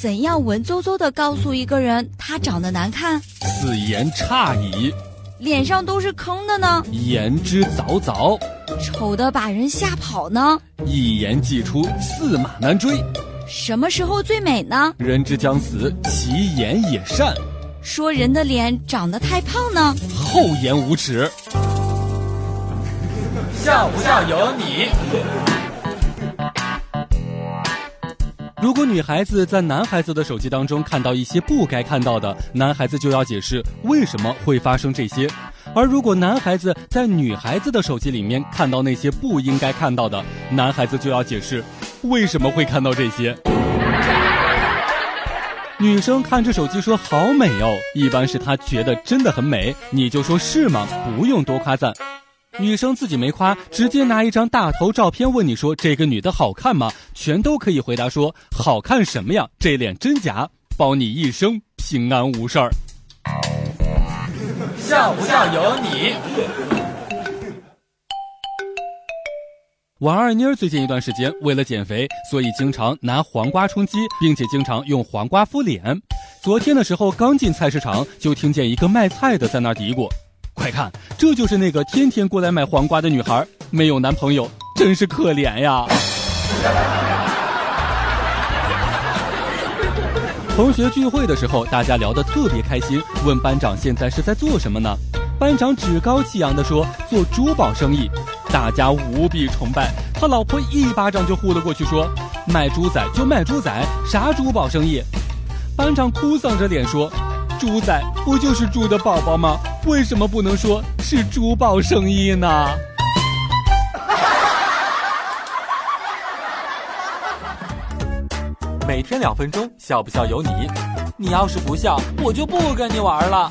怎样文绉绉的告诉一个人他长得难看？此言差矣。脸上都是坑的呢？言之凿凿。丑的把人吓跑呢？一言既出，驷马难追。什么时候最美呢？人之将死，其言也善。说人的脸长得太胖呢？厚颜无耻。笑不笑由你。如果女孩子在男孩子的手机当中看到一些不该看到的，男孩子就要解释为什么会发生这些；而如果男孩子在女孩子的手机里面看到那些不应该看到的，男孩子就要解释为什么会看到这些。女生看着手机说好美哦，一般是她觉得真的很美，你就说是吗？不用多夸赞。女生自己没夸，直接拿一张大头照片问你说：“这个女的好看吗？”全都可以回答说：“好看什么呀？这脸真假，保你一生平安无事儿。”笑不笑由你。王二妮儿最近一段时间为了减肥，所以经常拿黄瓜充饥，并且经常用黄瓜敷脸。昨天的时候刚进菜市场，就听见一个卖菜的在那嘀咕。快看，这就是那个天天过来买黄瓜的女孩，没有男朋友，真是可怜呀。同学聚会的时候，大家聊得特别开心，问班长现在是在做什么呢？班长趾高气扬地说：“做珠宝生意。”大家无比崇拜，他老婆一巴掌就呼了过去，说：“卖猪仔就卖猪仔，啥珠宝生意？”班长哭丧着脸说。猪仔不就是猪的宝宝吗？为什么不能说是珠宝生意呢？每天两分钟，笑不笑由你。你要是不笑，我就不跟你玩了。